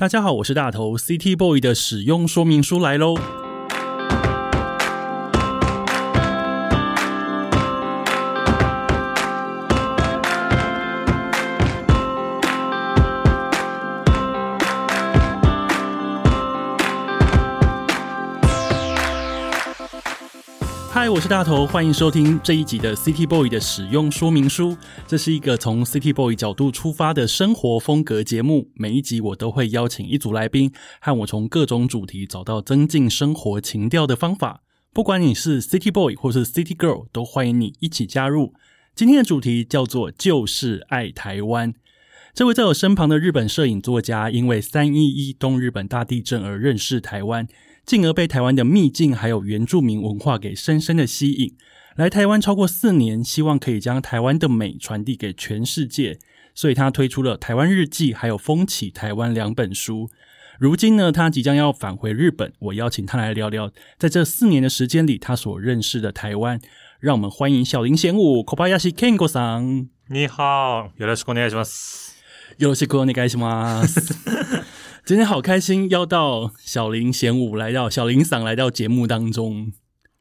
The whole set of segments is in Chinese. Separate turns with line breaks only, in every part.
大家好，我是大头，CT Boy 的使用说明书来喽。嗨，我是大头，欢迎收听这一集的 City Boy 的使用说明书。这是一个从 City Boy 角度出发的生活风格节目。每一集我都会邀请一组来宾，和我从各种主题找到增进生活情调的方法。不管你是 City Boy 或是 City Girl，都欢迎你一起加入。今天的主题叫做“就是爱台湾”。这位在我身旁的日本摄影作家，因为三一一东日本大地震而认识台湾。进而被台湾的秘境还有原住民文化给深深的吸引，来台湾超过四年，希望可以将台湾的美传递给全世界，所以他推出了《台湾日记》还有《风起台湾》两本书。如今呢，他即将要返回日本，我邀请他来聊聊，在这四年的时间里，他所认识的台湾。让我们欢迎小林贤武，Kobayashi Kengo 桑。
你好，よろしくお願いします。
よろしくお願いします。 今天好开心，要到小林贤武来到小林嗓来到节目当中，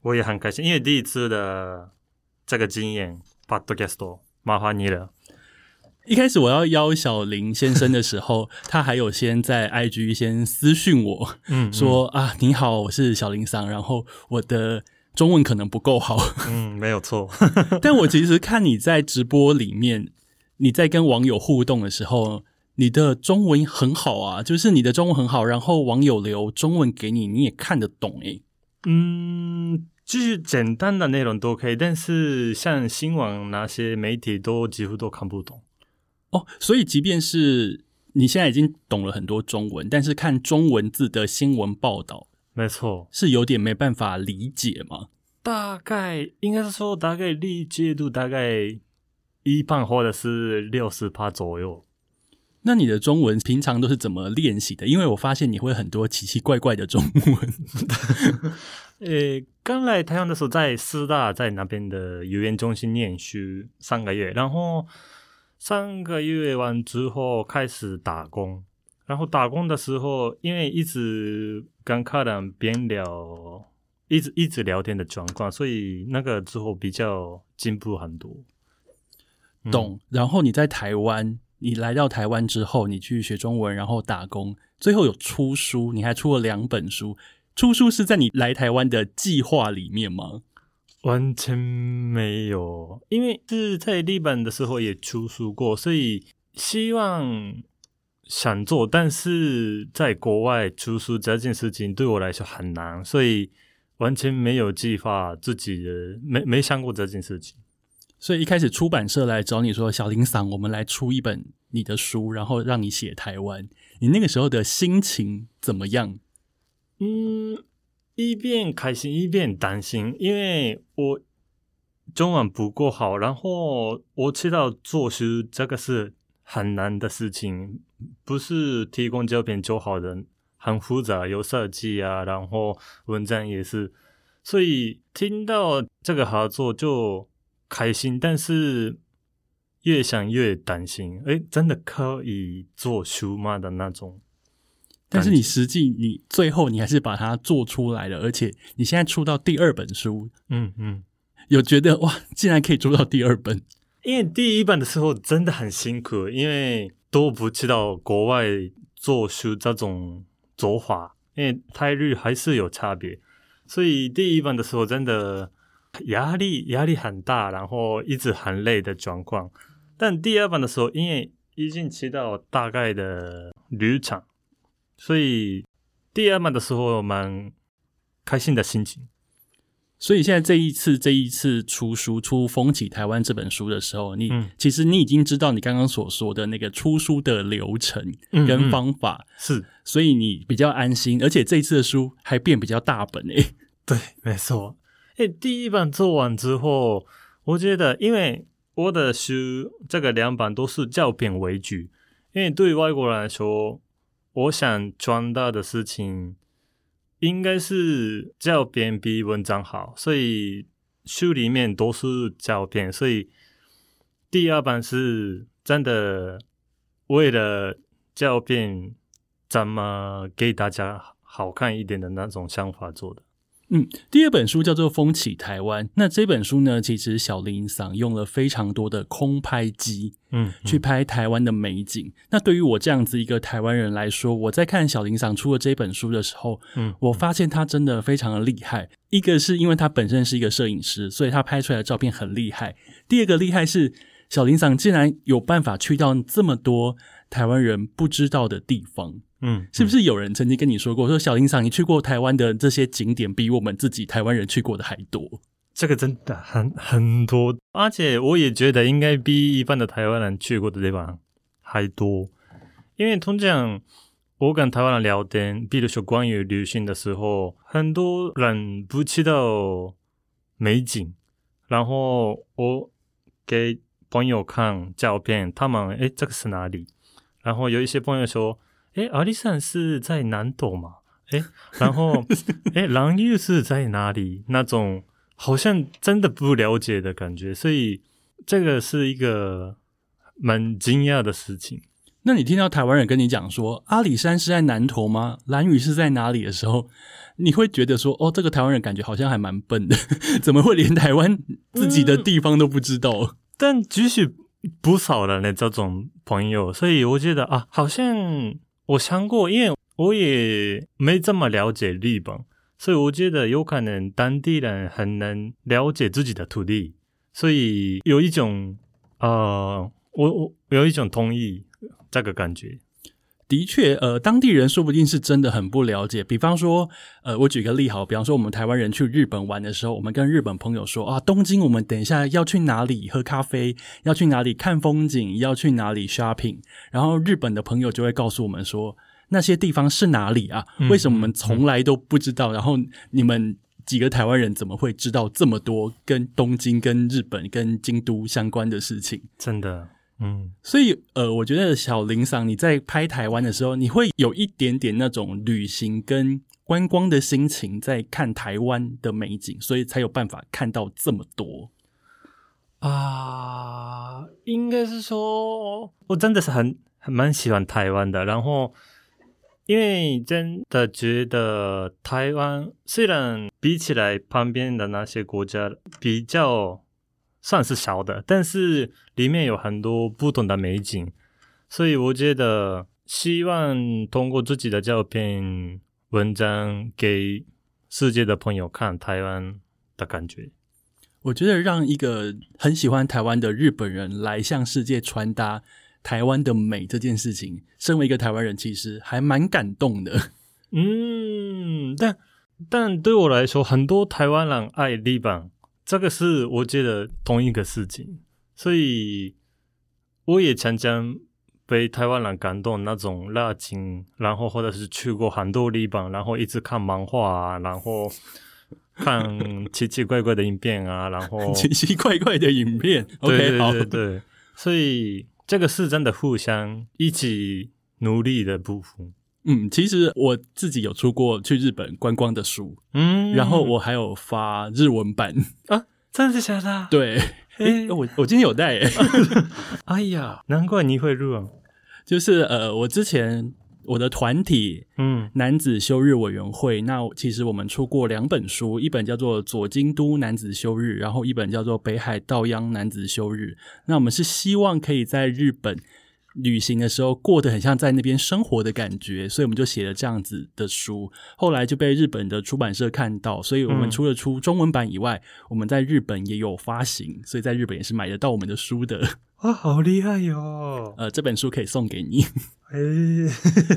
我也很开心，因为第一次的这个经验，Podcast 麻烦你了。
一开始我要邀小林先生的时候，他还有先在 IG 先私讯我，嗯，说啊你好，我是小林桑，然后我的中文可能不够好，
嗯，没有错，
但我其实看你在直播里面，你在跟网友互动的时候。你的中文很好啊，就是你的中文很好，然后网友留中文给你，你也看得懂诶。
嗯，就是简单的内容都可以，但是像新闻那些媒体都几乎都看不懂。
哦，所以即便是你现在已经懂了很多中文，但是看中文字的新闻报道，
没错，
是有点没办法理解吗？
大概应该是说，大概理解度大概一半或者是六十趴左右。
那你的中文平常都是怎么练习的？因为我发现你会很多奇奇怪怪的中文。
呃，刚来台湾的时候，在师大在那边的语言中心念书三个月，然后三个月完之后开始打工，然后打工的时候，因为一直跟客人边聊，一直一直聊天的状况，所以那个之后比较进步很多。
懂。然后你在台湾。你来到台湾之后，你去学中文，然后打工，最后有出书，你还出了两本书。出书是在你来台湾的计划里面吗？
完全没有，因为是在日本的时候也出书过，所以希望想做，但是在国外出书这件事情对我来说很难，所以完全没有计划自己的，没没想过这件事情。
所以一开始出版社来找你说：“小林桑，我们来出一本你的书，然后让你写台湾。”你那个时候的心情怎么样？
嗯，一边开心一边担心，因为我中文不够好，然后我知道做书这个是很难的事情，不是提供照片就好的，很复杂，有设计啊，然后文章也是，所以听到这个合作就。开心，但是越想越担心。哎，真的可以做书吗的那种？
但是你实际你最后你还是把它做出来了，而且你现在出到第二本书，嗯嗯，有觉得哇，竟然可以出到第二本？
因为第一本的时候真的很辛苦，因为都不知道国外做书这种做法，因为泰日还是有差别，所以第一本的时候真的。压力压力很大，然后一直很累的状况。但第二版的时候，因为已经知道大概的旅程，所以第二版的时候蛮开心的心情。
所以现在这一次这一次出书出《风起台湾》这本书的时候，你其实你已经知道你刚刚所说的那个出书的流程跟方法
是，
所以你比较安心。而且这一次的书还变比较大本诶。
对，没错。诶，第一版做完之后，我觉得，因为我的书这个两版都是照片为主，因为对外国人来说，我想传达的事情应该是照片比文章好，所以书里面都是照片，所以第二版是真的为了照片怎么给大家好看一点的那种想法做的。
嗯，第二本书叫做《风起台湾》。那这本书呢，其实小林桑用了非常多的空拍机，
嗯，
去拍台湾的美景。那对于我这样子一个台湾人来说，我在看小林桑出了这本书的时候，
嗯，
我发现他真的非常的厉害。一个是因为他本身是一个摄影师，所以他拍出来的照片很厉害。第二个厉害是小林桑竟然有办法去到这么多台湾人不知道的地方。
嗯，
是不是有人曾经跟你说过，说小林桑，你去过台湾的这些景点，比我们自己台湾人去过的还多？
这个真的很很多，而且我也觉得应该比一般的台湾人去过的地方还多。因为通常我跟台湾人聊天，比如说关于旅行的时候，很多人不知道美景，然后我给朋友看照片，他们诶这个是哪里？然后有一些朋友说。哎，阿里山是在南斗嘛？哎，然后哎，狼屿是在哪里？那种好像真的不了解的感觉，所以这个是一个蛮惊讶的事情。
那你听到台湾人跟你讲说阿里山是在南投吗？蓝屿是在哪里的时候，你会觉得说哦，这个台湾人感觉好像还蛮笨的，怎么会连台湾自己的地方都不知道？
但继续不少的那这种朋友，所以我觉得啊，好像。我想过，因为我也没这么了解日本，所以我觉得有可能当地人很能了解自己的土地，所以有一种呃，我我有一种同意这个感觉。
的确，呃，当地人说不定是真的很不了解。比方说，呃，我举个例好，比方说我们台湾人去日本玩的时候，我们跟日本朋友说啊，东京我们等一下要去哪里喝咖啡，要去哪里看风景，要去哪里 shopping，然后日本的朋友就会告诉我们说那些地方是哪里啊？为什么我们从来都不知道？然后你们几个台湾人怎么会知道这么多跟东京、跟日本、跟京都相关的事情？
真的。嗯，
所以呃，我觉得小林桑你在拍台湾的时候，你会有一点点那种旅行跟观光的心情，在看台湾的美景，所以才有办法看到这么多
啊。应该是说，我真的是很很蛮喜欢台湾的。然后，因为真的觉得台湾虽然比起来旁边的那些国家比较。算是小的，但是里面有很多不同的美景，所以我觉得希望通过自己的照片、文章给世界的朋友看台湾的感觉。
我觉得让一个很喜欢台湾的日本人来向世界传达台湾的美这件事情，身为一个台湾人，其实还蛮感动的。
嗯，但但对我来说，很多台湾人爱日本。这个是我觉得同一个事情，所以我也常常被台湾人感动那种热情，然后或者是去过很多地方，然后一直看漫画啊，然后 看奇奇怪怪的影片啊，然后
奇奇怪怪的影片。
对对对对，所以这个是真的互相一起努力的部分。
嗯，其实我自己有出过去日本观光的书，
嗯，
然后我还有发日文版。
啊，真的假的？
对，哎，我我今天有带，
哎呀，难怪你会日文，
就是呃，我之前我的团体，
嗯，
男子休日委员会，那其实我们出过两本书，一本叫做《左京都男子休日》，然后一本叫做《北海道央男子休日》，那我们是希望可以在日本。旅行的时候过得很像在那边生活的感觉，所以我们就写了这样子的书。后来就被日本的出版社看到，所以我们除了出中文版以外，我们在日本也有发行，所以在日本也是买得到我们的书的。
哇，好厉害哟！
呃，这本书可以送给你。
哎，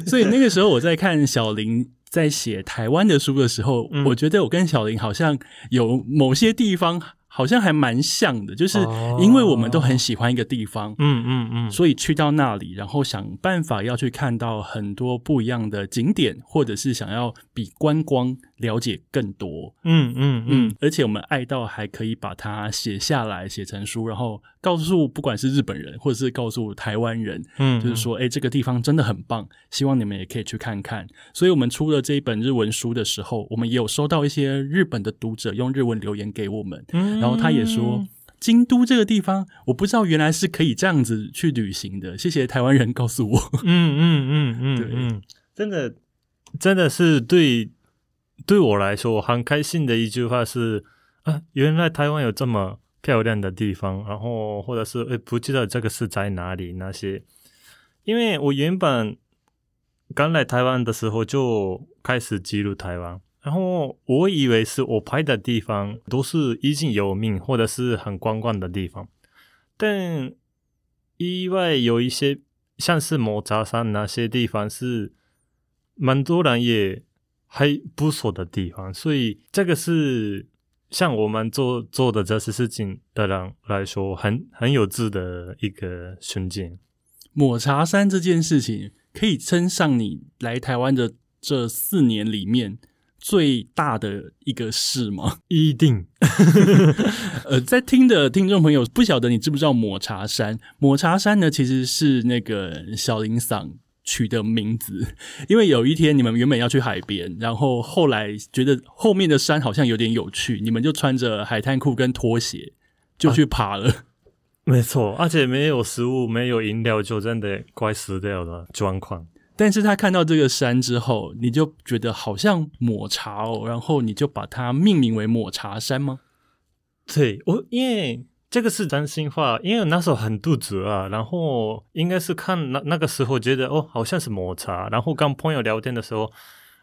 所以那个时候我在看小林在写台湾的书的时候，我觉得我跟小林好像有某些地方。好像还蛮像的，就是因为我们都很喜欢一个地方，
嗯嗯嗯，
所以去到那里，然后想办法要去看到很多不一样的景点，或者是想要比观光了解更多，
嗯嗯嗯，
而且我们爱到还可以把它写下来，写成书，然后告诉不管是日本人或者是告诉台湾人，
嗯，
就是说，哎，这个地方真的很棒，希望你们也可以去看看。所以我们出了这一本日文书的时候，我们也有收到一些日本的读者用日文留言给我们，
嗯。
然后他也说，京都这个地方，我不知道原来是可以这样子去旅行的。谢谢台湾人告诉我。
嗯嗯嗯嗯，对，真的真的是对对我来说很开心的一句话是啊，原来台湾有这么漂亮的地方，然后或者是诶不知道这个是在哪里那些，因为我原本刚来台湾的时候就开始记录台湾。然后我以为是我拍的地方都是已经有名或者是很观光的地方，但意外有一些像是抹茶山那些地方是蛮多人也还不错的地方，所以这个是像我们做做的这些事情的人来说很很有质的一个瞬间。
抹茶山这件事情可以称上你来台湾的这四年里面。最大的一个事吗？
一定。
呃，在听的听众朋友不晓得你知不知道抹茶山？抹茶山呢，其实是那个小林桑取的名字。因为有一天你们原本要去海边，然后后来觉得后面的山好像有点有趣，你们就穿着海滩裤跟拖鞋就去爬了。
没错，而且没有食物、没有饮料，就真的快死掉了状况。
但是他看到这个山之后，你就觉得好像抹茶哦，然后你就把它命名为抹茶山吗？
对，我因为这个是真心话，因为那时候很肚子啊，然后应该是看那那个时候觉得哦，好像是抹茶，然后跟朋友聊天的时候，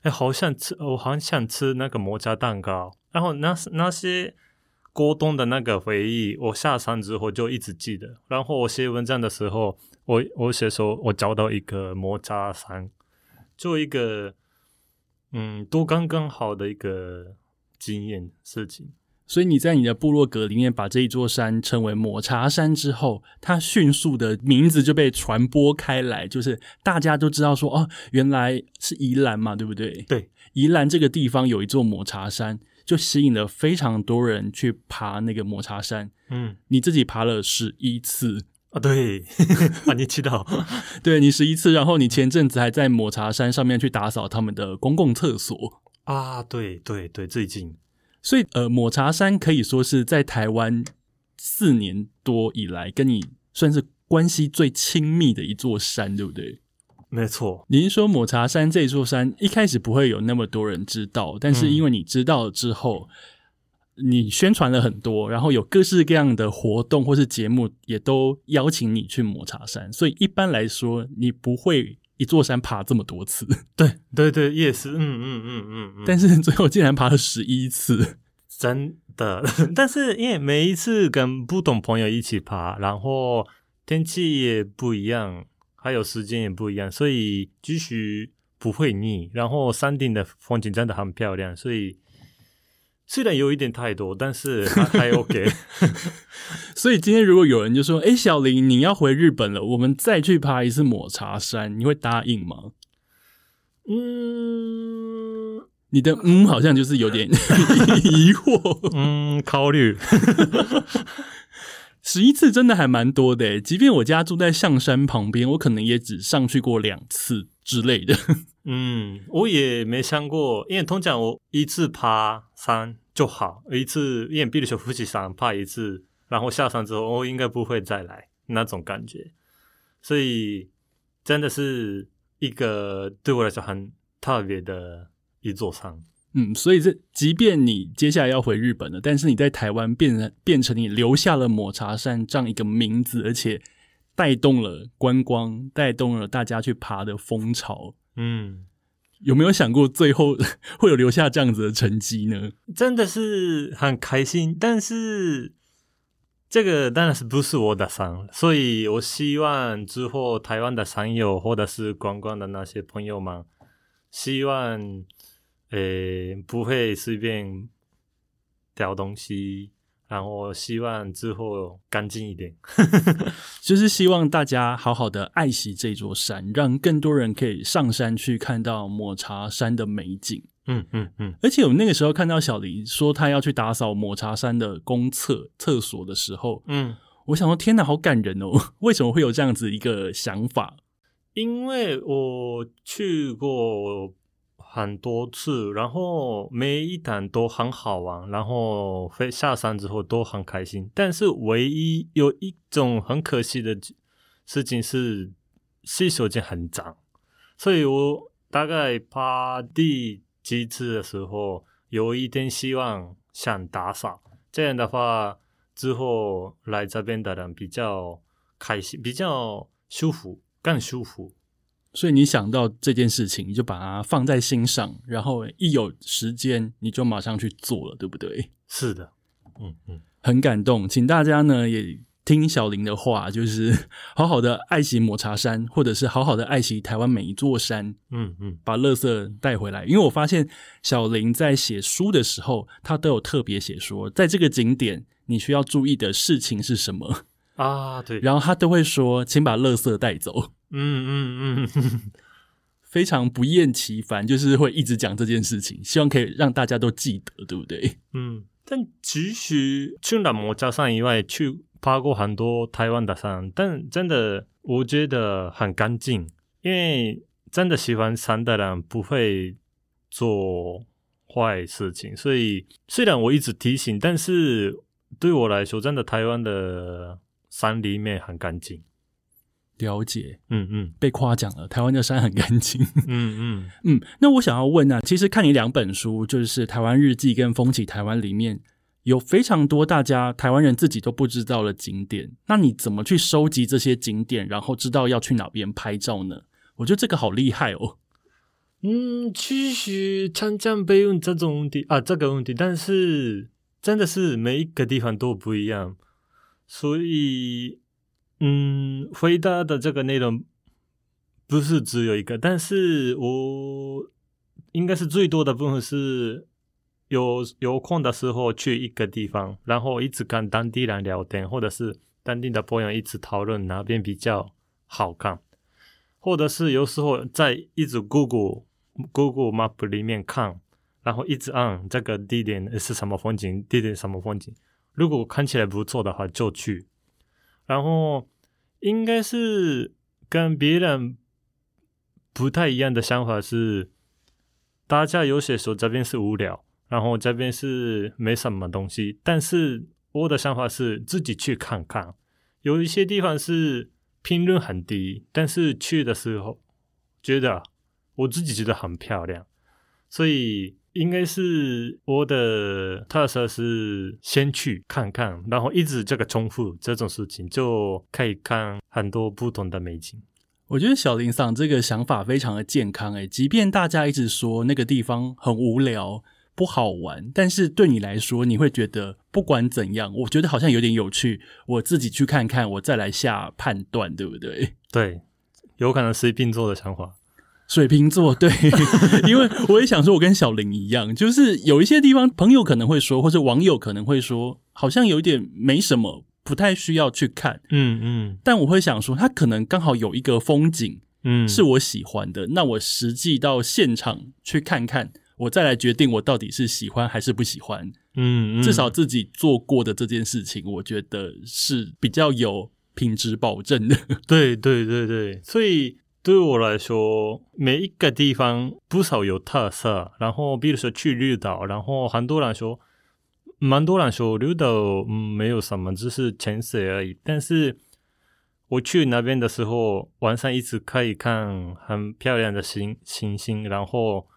哎，好像吃，我好想吃那个抹茶蛋糕，然后那那些过冬的那个回忆，我下山之后就一直记得，然后我写文章的时候。我我写说，我找到一个抹茶山，做一个嗯，都刚刚好的一个经验事情。
所以你在你的部落格里面把这一座山称为抹茶山之后，它迅速的名字就被传播开来，就是大家都知道说，哦，原来是宜兰嘛，对不对？
对，
宜兰这个地方有一座抹茶山，就吸引了非常多人去爬那个抹茶山。嗯，你自己爬了十一次。
啊，对，把，你知道，
对你十一次，然后你前阵子还在抹茶山上面去打扫他们的公共厕所
啊，对对对，最近，
所以呃，抹茶山可以说是在台湾四年多以来跟你算是关系最亲密的一座山，对不对？
没错，
您说抹茶山这座山一开始不会有那么多人知道，但是因为你知道了之后。你宣传了很多，然后有各式各样的活动或是节目，也都邀请你去抹茶山。所以一般来说，你不会一座山爬这么多次。
对 对对，也是，嗯嗯嗯嗯。
但是 最后竟然爬了十一次，
真的。但是因为每一次跟不同朋友一起爬，然后天气也不一样，还有时间也不一样，所以继续不会腻。然后山顶的风景真的很漂亮，所以。虽然有一点太多，但是 还 OK。
所以今天如果有人就说：“哎，小林，你要回日本了，我们再去爬一次抹茶山，你会答应吗？”嗯，你的嗯好像就是有点 疑惑。
嗯，考虑。
十一次真的还蛮多的，即便我家住在象山旁边，我可能也只上去过两次之类的。
嗯，我也没想过，因为通常我一次爬山就好，一次因为比如说夫妻山爬一次，然后下山之后我应该不会再来那种感觉，所以真的是一个对我来说很特别的一座山。
嗯，所以这即便你接下来要回日本了，但是你在台湾变成变成你留下了抹茶山这样一个名字，而且带动了观光，带动了大家去爬的风潮。嗯，有没有想过最后 会有留下这样子的成绩呢？
真的是很开心，但是这个当然是不是我的伤，所以我希望之后台湾的山友或者是观光的那些朋友们，希望。诶，不会随便掉东西，然后希望之后干净一点，
就是希望大家好好的爱惜这座山，让更多人可以上山去看到抹茶山的美景。嗯嗯嗯。而且我们那个时候看到小黎说他要去打扫抹茶山的公厕厕所的时候，嗯，我想说天哪，好感人哦！为什么会有这样子一个想法？
因为我去过。很多次，然后每一单都很好玩，然后飞下山之后都很开心。但是唯一有一种很可惜的事情是洗手间很脏，所以我大概爬第几次的时候，有一点希望想打扫，这样的话之后来这边的人比较开心，比较舒服，更舒服。
所以你想到这件事情，你就把它放在心上，然后一有时间你就马上去做了，对不对？
是的，嗯嗯，
很感动，请大家呢也。听小林的话，就是好好的爱惜抹茶山，或者是好好的爱惜台湾每一座山。
嗯嗯，
把垃圾带回来。因为我发现小林在写书的时候，他都有特别写说，在这个景点你需要注意的事情是什么
啊？对，
然后他都会说，请把垃圾带走。
嗯嗯嗯，
非常不厌其烦，就是会一直讲这件事情，希望可以让大家都记得，对不对？
嗯，但其实去了抹茶山以外，去。爬过很多台湾的山，但真的我觉得很干净，因为真的喜欢山的人不会做坏事情。所以虽然我一直提醒，但是对我来说，真的台湾的山里面很干净。
了解，
嗯嗯，
被夸奖了，台湾的山很干净。
嗯嗯
嗯，那我想要问啊，其实看你两本书，就是《台湾日记》跟《风起台湾》里面。有非常多大家台湾人自己都不知道的景点，那你怎么去收集这些景点，然后知道要去哪边拍照呢？我觉得这个好厉害哦。
嗯，其实常常被问这种问题啊，这个问题，但是真的是每一个地方都不一样，所以嗯，回答的这个内容不是只有一个，但是我应该是最多的部分是。有有空的时候去一个地方，然后一直跟当地人聊天，或者是当地的朋友一直讨论哪边比较好看，或者是有时候在一直 Google Google Map 里面看，然后一直按这个地点是什么风景，地点什么风景，如果看起来不错的话就去。然后应该是跟别人不太一样的想法是，大家有些时候这边是无聊。然后这边是没什么东西，但是我的想法是自己去看看。有一些地方是评论很低，但是去的时候觉得我自己觉得很漂亮，所以应该是我的特色是先去看看，然后一直这个重复这种事情，就可以看很多不同的美景。
我觉得小林桑这个想法非常的健康诶，即便大家一直说那个地方很无聊。不好玩，但是对你来说，你会觉得不管怎样，我觉得好像有点有趣。我自己去看看，我再来下判断，对不对？
对，有可能水瓶座的想法。
水瓶座，对，因为我也想说，我跟小林一样，就是有一些地方，朋友可能会说，或者网友可能会说，好像有一点没什么，不太需要去看。
嗯嗯。
但我会想说，他可能刚好有一个风景，
嗯，
是我喜欢的，那我实际到现场去看看。我再来决定我到底是喜欢还是不喜欢。
嗯，
至少自己做过的这件事情，我觉得是比较有品质保证的。
对对对对，所以对我来说，每一个地方不少有特色。然后，比如说去绿岛，然后很多人说，蛮多人说绿岛嗯没有什么，只是潜水而已。但是我去那边的时候，晚上一直可以看很漂亮的星星星，然后。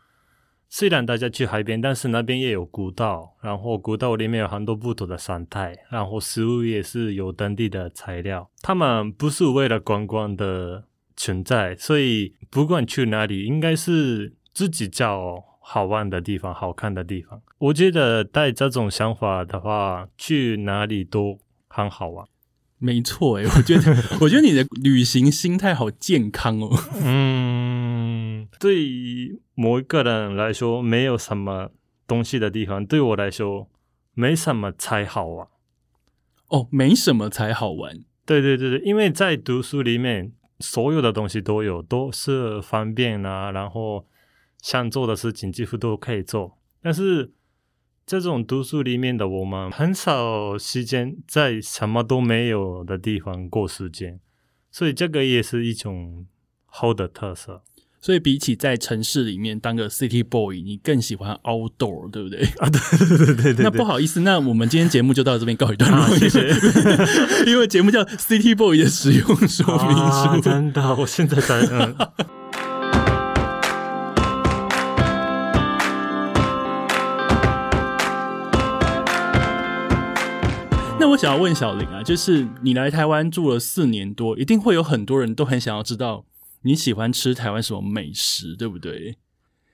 虽然大家去海边，但是那边也有古道，然后古道里面有很多不同的生态，然后食物也是有当地的材料。他们不是为了观光的存在，所以不管去哪里，应该是自己找好玩的地方、好看的地方。我觉得带这种想法的话，去哪里都很好玩。
没错，诶，我觉得，我觉得你的旅行心态好健康哦。
嗯，对于某一个人来说，没有什么东西的地方，对我来说，没什么才好玩。
哦，没什么才好玩。
对对对对，因为在读书里面，所有的东西都有，都是方便啊，然后想做的事情几乎都可以做，但是。这种读书里面的我们很少时间在什么都没有的地方过时间，所以这个也是一种好的特色。
所以比起在城市里面当个 city boy，你更喜欢 outdoor，对不对？
啊，对对对对对。
那不好意思，那我们今天节目就到这边告一段落，
谢谢。
因为节目叫 city boy 的使用说明书。
真的，我现在单。
那我想要问小林啊，就是你来台湾住了四年多，一定会有很多人都很想要知道。你喜欢吃台湾什么美食，对不对？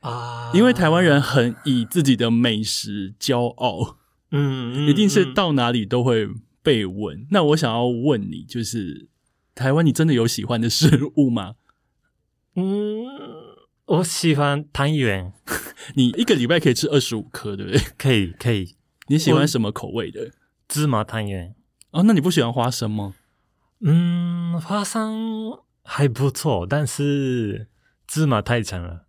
啊
因为台湾人很以自己的美食骄傲，
嗯，嗯
一定是
嗯
到哪里都会被问。那我想要问你，就是台湾，你真的有喜欢的食物吗？
嗯，我喜欢汤圆，
你一个礼拜可以吃二十五颗，对不对？
可以可以，
你喜欢什么口味的？
芝麻汤圆。
哦，那你不喜欢花生吗？
嗯，花生还不错，但是芝麻太强了。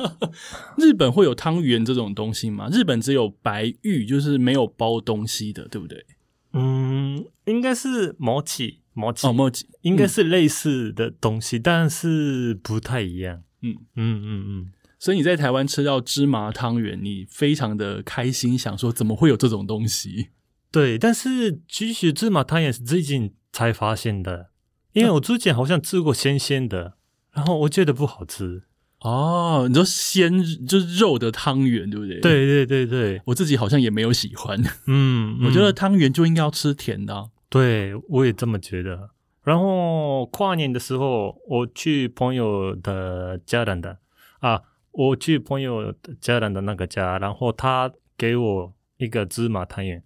日本会有汤圆这种东西吗？日本只有白玉，就是没有包东西的，对不对？
嗯，应该是毛起毛起
哦，莫吉
应该是类似的东西，但是不太一样。
嗯
嗯嗯嗯，
所以你在台湾吃到芝麻汤圆，你非常的开心，想说怎么会有这种东西？
对。但是其实芝麻汤圆是最近才发现的，因为我之前好像吃过鲜鲜的，然后我觉得不好吃。
哦，你说鲜就是肉的汤圆，对不对？，
对对对对，
我自己好像也没有喜欢。
嗯，
我觉得
嗯
汤圆就应该要吃甜的啊、
对，我也这么觉得。然后跨年的时候，我去朋友的家人的啊，我去朋友的家人的那个家，然后他给我一个芝麻汤圆，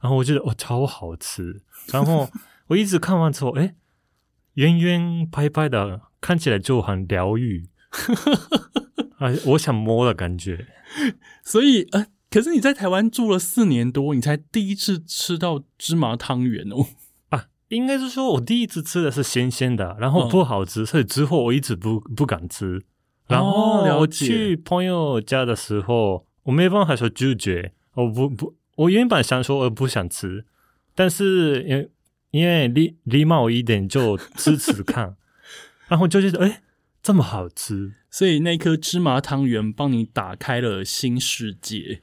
然后我觉得哦超好吃。然后我一直看完之后，哎，圆圆白白的，看起来就很疗愈，啊，我想摸的感觉。
所以呃，可是你在台湾住了四年多，你才第一次吃到芝麻汤圆哦。
啊，应该是说我第一次吃的是鲜鲜的，然后
嗯
不好吃，所以之后我一直不不敢吃。然
哦
后我去朋友家的时候，我没办法说拒绝，我不不，我原本想说我不想吃，但是因为因为礼礼貌一点就吃吃看，然后就觉得哎这么好吃，
所以那颗芝麻汤圆帮你打开了新世界。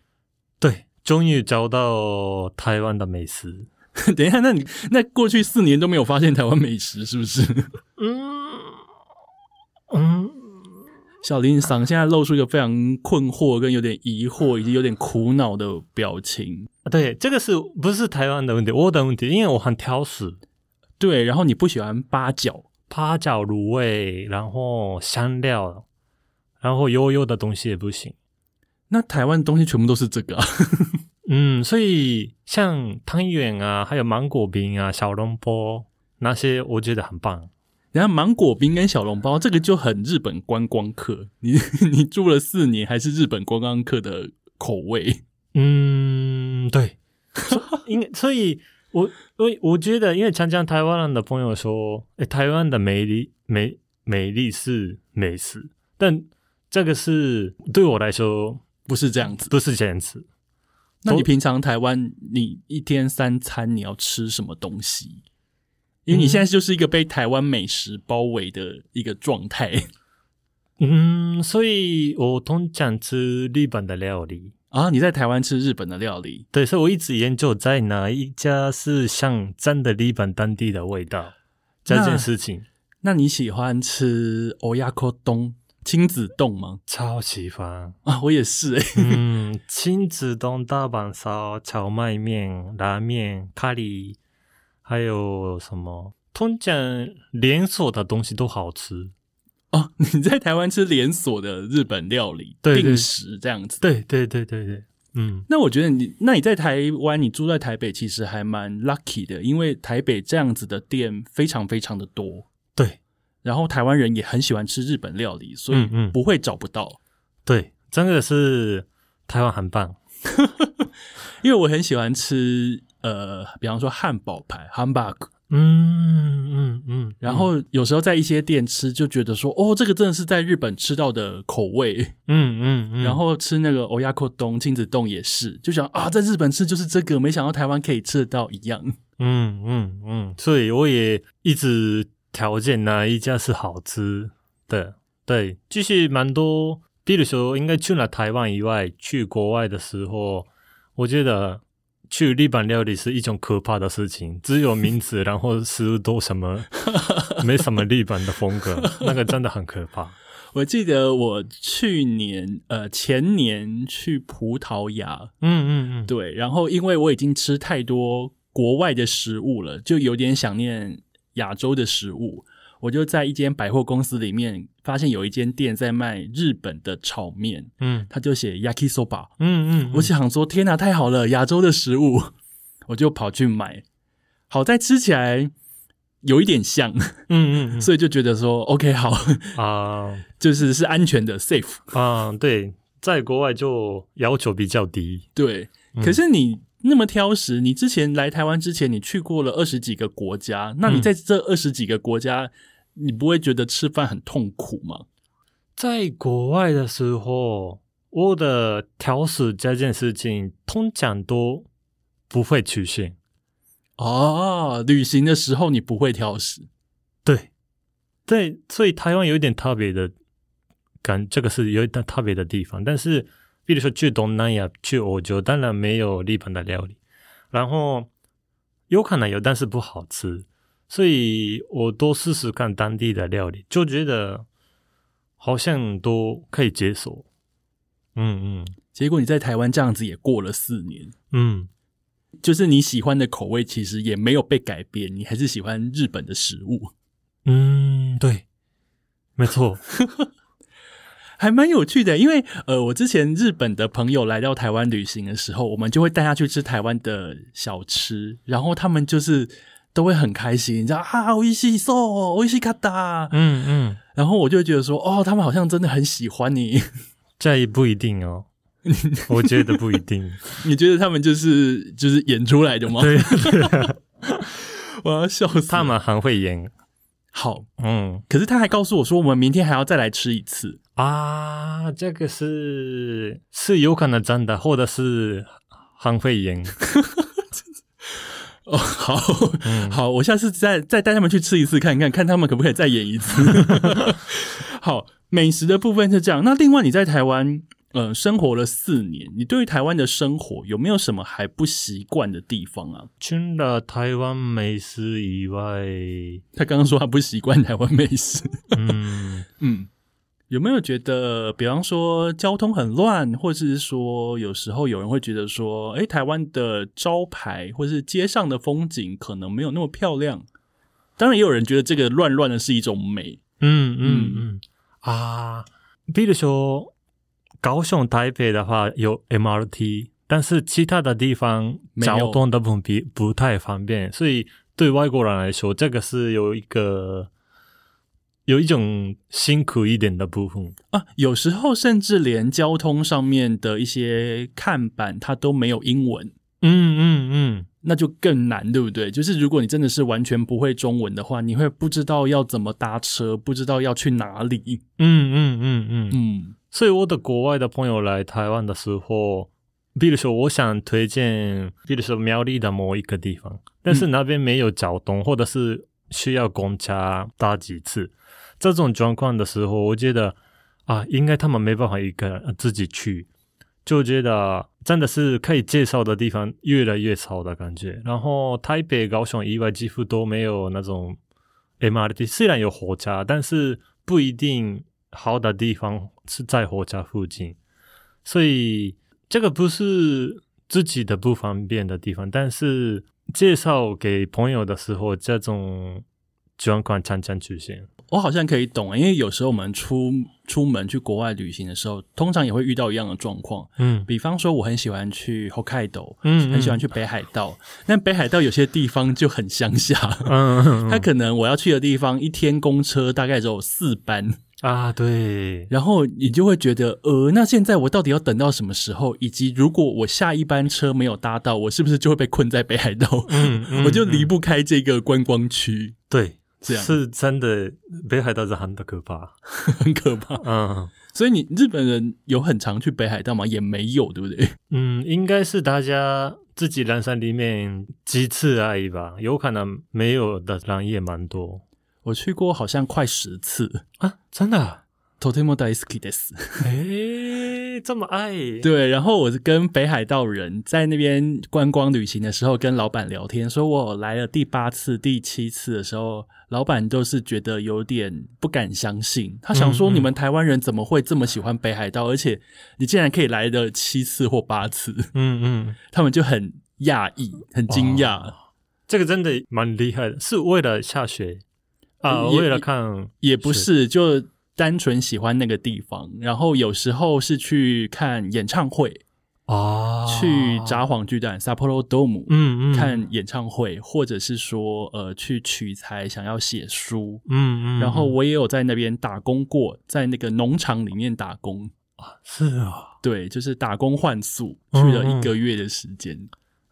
对，终于找到台湾的美食。
等一下，那你那过去四年都没有发现台湾美食，是不是？
嗯嗯。
小林桑现在露出一个非常困惑、跟有点疑惑以及有点苦恼的表情。
对，这个是不是台湾的问题？我的问题，因为我很挑食，
对，然后你不喜欢八角，
八角、卤味，然后香料，然后油油的东西也不行。
那台湾的东西全部都是这个、啊。
嗯，所以像汤圆啊，还有芒果冰啊、小笼包那些，我觉得很棒。
然后芒果冰跟小笼包这个就很日本观光客，你 你住了四年还是日本观光客的口味。
嗯，对，所因所以我我我觉得，因为常常台湾人的朋友说，诶，台湾的美丽美美丽是美食，但这个是对我来说
不是这样子。
不是这样子。
那你平常台湾你一天三餐你要吃什么东西？因为你现在就是一个被台湾美食包围的一个状态
嗯，所以我通常吃日本的料理。
啊！你在台湾吃日本的料理，
对，所以我一直研究在哪一家是像真的日本当地的味道这件事情，
那你喜欢吃 oyako 冬亲子冻吗？
超喜欢。
啊，我也是诶、
嗯，亲子冻、大阪烧、荞麦面、拉面、咖喱，还有什么？通常连锁的东西都好吃。
哦，你在台湾吃连锁的日本料理，定时这样子。
对对对对对，嗯，
那我觉得你，那你在台湾，你住在台北，其实还蛮 lucky 的，因为台北这样子的店非常非常的多，
对
然后台湾人也很喜欢吃日本料理，所以不会找不到。
对，真的是台湾很棒。
因为我很喜欢吃，呃，比方说汉堡排 （hamburg），
嗯嗯嗯，
然后有时候在一些店吃，就觉得说，哦，这个真的是在日本吃到的口味。
嗯嗯嗯，
然后吃那个 oyako 冬亲子冻也是，就想啊，在日本吃就是这个，没想到台湾可以吃得到一样。
嗯嗯嗯，所以我也一直条件哪一家是好吃的。对，就是蛮多，比如说，应该除了台湾以外，去国外的时候，我觉得去日本料理是一种可怕的事情，只有名字，然后食物都什么，没什么日本的风格，那个真的很可怕。
我记得我去年呃前年去葡萄牙，
嗯嗯嗯，
对，然后因为我已经吃太多国外的食物了，就有点想念亚洲的食物。我就在一间百货公司里面发现有一间店在卖日本的炒面，
嗯。
他就写 yakisoba，
嗯嗯，
我想说天哪，太好了，亚洲的食物，我就跑去买。好在吃起来有一点像，
嗯嗯
所以就觉得说 OK 好，
嗯啊。
就是是安全的 safe。
啊，对，在国外就要求比较低。
对，
嗯。
可是你那么挑食，你之前来台湾之前，你去过了二十几个国家，那你
嗯
在这二十几个国家，你不会觉得吃饭很痛苦吗？
在国外的时候，我的挑食这件事情通常都不会出现。
哦，旅行的时候你不会挑食，
对，对，所以台湾有一点特别的感，这个是有一点特别的地方。但是，比如说去东南亚、去欧洲，当然没有日本的料理，然后有可能有，但是不好吃，所以我多试试看当地的料理，就觉得好像都可以接受。嗯嗯。
结果你在台湾这样子也过了四年，
嗯，
就是你喜欢的口味其实也没有被改变，你还是喜欢日本的食物，
嗯，对，没错，
还蛮有趣的。因为呃，我之前日本的朋友来到台湾旅行的时候，我们就会带他去吃台湾的小吃，然后他们就是都会很开心，你知道啊，おいしいそう，おいしかった。
嗯嗯，
然后我就会觉得说，哦，他们好像真的很喜欢你。
这也不一定哦，我觉得不一定。
你觉得他们就是就是演出来的吗？
对，对
我要笑死了。
他们很会演。
好，
嗯
可是他还告诉我说，我们明天还要再来吃一次。
啊，这个是是有可能真的，或者是很会演。
哦，好、
嗯
好，我下次再再带他们去吃一次，看看看他们可不可以再演一次。好，美食的部分是这样。那另外，你在台湾呃生活了四年，你对于台湾的生活有没有什么还不习惯的地方啊？
除了台湾美食以外，
他刚刚说他不习惯台湾美食，
嗯，
嗯，有没有觉得，比方说交通很乱，或者是说有时候有人会觉得说，诶，台湾的招牌或是街上的风景可能没有那么漂亮。当然，也有人觉得这个乱乱的是一种美。
嗯嗯嗯啊，比如说高雄、台北的话有 MRT，但是其他的地方交通的不比不太方便，所以对外国人来说，这个是有一个有一种辛苦一点的部分。
啊，有时候甚至连交通上面的一些看板，它都没有英文，
嗯嗯嗯，
那就更难，对不对？就是如果你真的是完全不会中文的话，你会不知道要怎么搭车，不知道要去哪里。
嗯嗯嗯嗯，
嗯
所以我的国外的朋友来台湾的时候，比如说我想推荐，比如说苗栗的某一个地方，但是那边没有交通，或者是需要公车搭几次，这种状况的时候，我觉得啊，应该他们没办法一个人自己去，就觉得真的是可以介绍的地方越来越少的感觉。然后台北、高雄以外几乎都没有那种 MRT，虽然有火车，但是不一定好的地方是在火车附近，所以这个不是自己的不方便的地方，但是介绍给朋友的时候，这种状况常常出现。
我好像可以懂，因为有时候我们出出门去国外旅行的时候，通常也会遇到一样的状况。
嗯。
比方说，我很喜欢去 Hokkaido，
嗯
很喜欢去北海道，但北海道有些地方就很乡下，
嗯，
它可能我要去的地方一天公车大概只有四班，
啊，对，
然后你就会觉得，呃，那现在我到底要等到什么时候？以及如果我下一班车没有搭到，我是不是就会被困在北海道？
嗯嗯
我就离
嗯。
不开这个观光区，
对，
这样
是真的，北海道是很的可怕。
很可怕。
嗯
所以你日本人有很常去北海道吗？也没有，对不对？
嗯，应该是大家自己人生里面几次而已吧，有可能没有的人也蛮多
我去过好像快十次。
啊，真的啊。
とても大好きです。
哎， 这么爱？
对，然后我是跟北海道人在那边观光旅行的时候，跟老板聊天，说我来了第八次、第七次的时候，老板都是觉得有点不敢相信。他想说，你们台湾人怎么会这么喜欢北海道？而且你竟然可以来的七次或八次，
嗯嗯，
他们就很讶异、很惊讶。
这个真的蛮厉害的，是为了下雪啊，
也
为了看
也不是，就单纯喜欢那个地方。然后有时候是去看演唱会，
啊，
去札幌巨蛋 （Sapporo Dome）
嗯嗯
看演唱会，或者是说呃去取材想要写书。
嗯嗯，
然后我也有在那边打工过，在那个农场里面打工。
是啊，
对，就是打工换宿，去
嗯
了一个月的时间。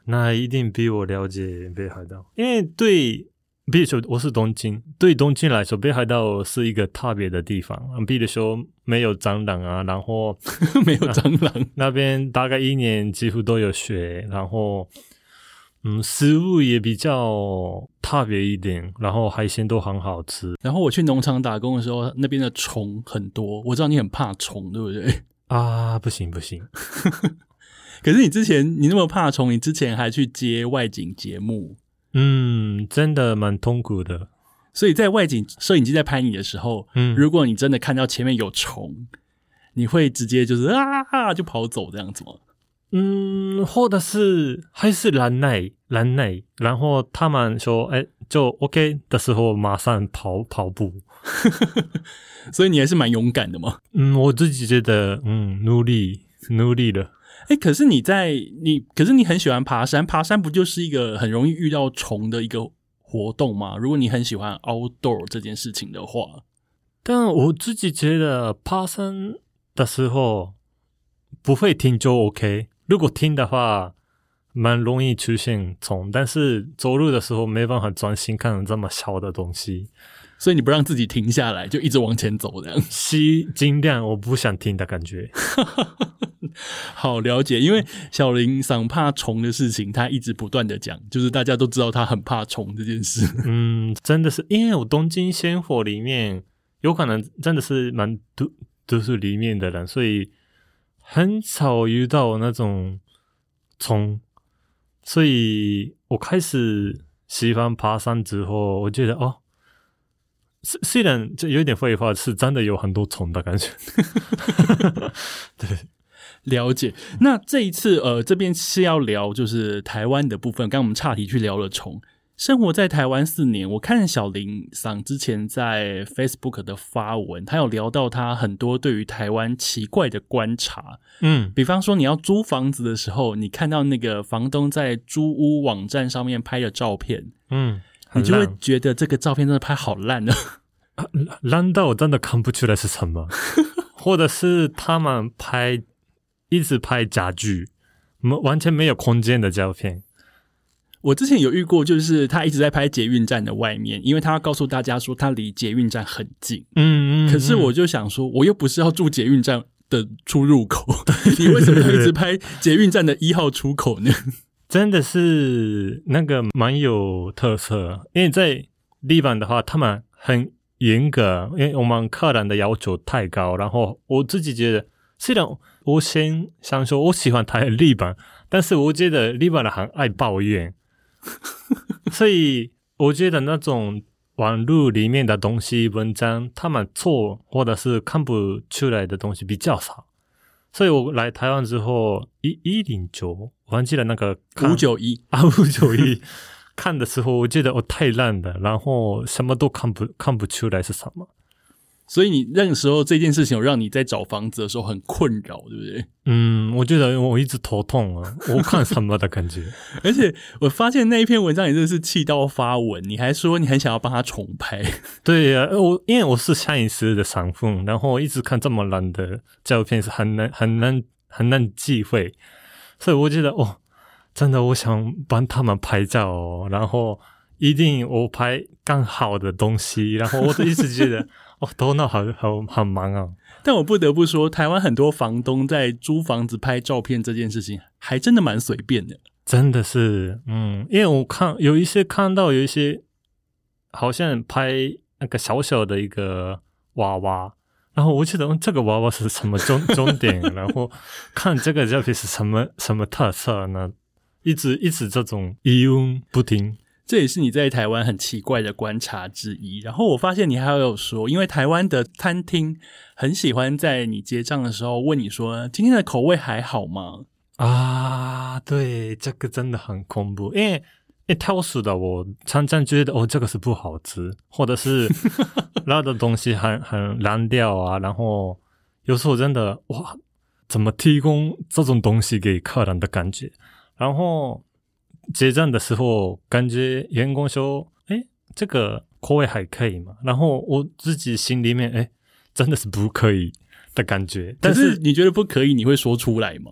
那一定比我了解北海道，因为对，比如说我是东京，对东京来说，北海道是一个特别的地方。比如说没有蟑螂啊，然后
没有蟑螂，
那边大概一年几乎都有雪，然后嗯，食物也比较特别一点，然后海鲜都很好吃
然后我去农场打工的时候，那边的虫很多。我知道你很怕虫，对不对？
啊！不行不行，
可是你之前你那么怕虫，你之前还去接外景节目，
嗯，真的蛮痛苦的，
所以在外景摄影机在拍你的时候，
嗯，
如果你真的看到前面有虫，你会直接就是啊就跑走这样子吗？
嗯，或者是还是忍耐忍耐，然后他们说哎就 OK 的时候马上跑跑步。
所以你还是蛮勇敢的嘛。
嗯，我自己觉得嗯努力努力了。
哎，可是你在你，可是你很喜欢爬山，爬山不就是一个很容易遇到虫的一个活动吗？如果你很喜欢 outdoor 这件事情的话，
但我自己觉得爬山的时候不会听就 OK，如果听的话，蛮容易出现虫。但是走路的时候没办法专心看这么小的东西，
所以你不让自己停下来，就一直往前走这样。
吸尽量我不想听的感觉。
好了解，因为小林桑怕虫的事情，他一直不断的讲，就是大家都知道他很怕虫这件事。
嗯，真的是，因为我东京鲜活里面有可能真的是蛮都都是里面的人，所以很少遇到那种虫，所以我开始喜欢爬山之后，我觉得哦，虽虽然这有点废话，是真的有很多虫的感觉。对，
了解。那这一次，呃，这边是要聊就是台湾的部分。刚刚我们岔题去聊了虫。生活在台湾四年，我看小林桑之前在 Facebook 的发文，他有聊到他很多对于台湾奇怪的观察。
嗯
比方说，你要租房子的时候，你看到那个房东在租屋网站上面拍的照片，
嗯，
你就会觉得这个照片真的拍好烂啊！
烂到我真的看不出来是什么，或者是他们拍一直拍家具，没完全没有空间的照片。
我之前有遇过，就是他一直在拍捷运站的外面，因为他要告诉大家说他离捷运站很近。
嗯
可是我就想说，我又不是要住捷运站的出入口，你为什么要一直拍捷运站的一号出口呢？
真的是那个蛮有特色，因为在日本的话，他们很严格，因为我们客人的要求太高。然后我自己觉得，虽然我先想说我喜欢台日本，但是我觉得日本人很爱抱怨，所以我觉得那种网络里面的东西文章，他们错或者是看不出来的东西比较少。所以我来台湾之后，一一零九，忘记得那个看
五九一，
啊，五九一 看的时候，我觉得我太烂了，然后什么都看不看不出来是什么。
所以你那个时候这件事情有让你在找房子的时候很困扰，对不对？
嗯，我觉得我一直头痛啊，我看什么的感觉。
而且我发现那一篇文章你真的是气到发文，你还说你很想要帮他重拍，
对呀、我因为我是摄影师的 sản 妇，然后一直看这么烂的照片是很难很难很难忌讳，所以我觉得哦，真的我想帮他们拍照哦，然后一定我拍更好的东西，然后我就一直觉得 哦，头脑好好很忙啊。
但我不得不说，台湾很多房东在租房子拍照片这件事情，还真的蛮随便的。
真的是，嗯，因为我看有一些看到有一些好像拍那个小小的一个娃娃，然后我觉得嗯这个娃娃是什么重重点，然后看这个照片是什么什么特色呢？一直一直这种疑问不停。
这也是你在台湾很奇怪的观察之一。然后我发现你还有说，因为台湾的餐厅很喜欢在你结账的时候问你说：“今天的口味还好吗
啊，对，这个真的很恐怖，因为诶挑食的我常常觉得哦这个是不好吃，或者是 那的东西很很难掉啊，然后有时候真的哇，怎么提供这种东西给客人的感觉？然后结账的时候，感觉员工说：“哎，这个口味还可以嘛？”然后我自己心里面哎，真的是不可以的感觉。但是
你觉得不可以，你会说出来吗？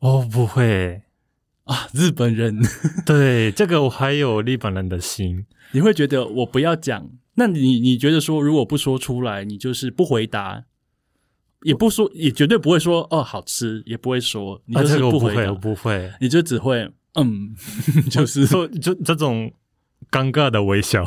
哦，不会
啊，日本人。
对这个我还有日本人的心，
你会觉得我不要讲？那你你觉得说，如果不说出来，你就是不回答？也不说，也绝对不会说哦，好吃，也不会说，你就是
不
回答，
不会，
你就只会嗯，就是
说 就这种尴尬的微笑，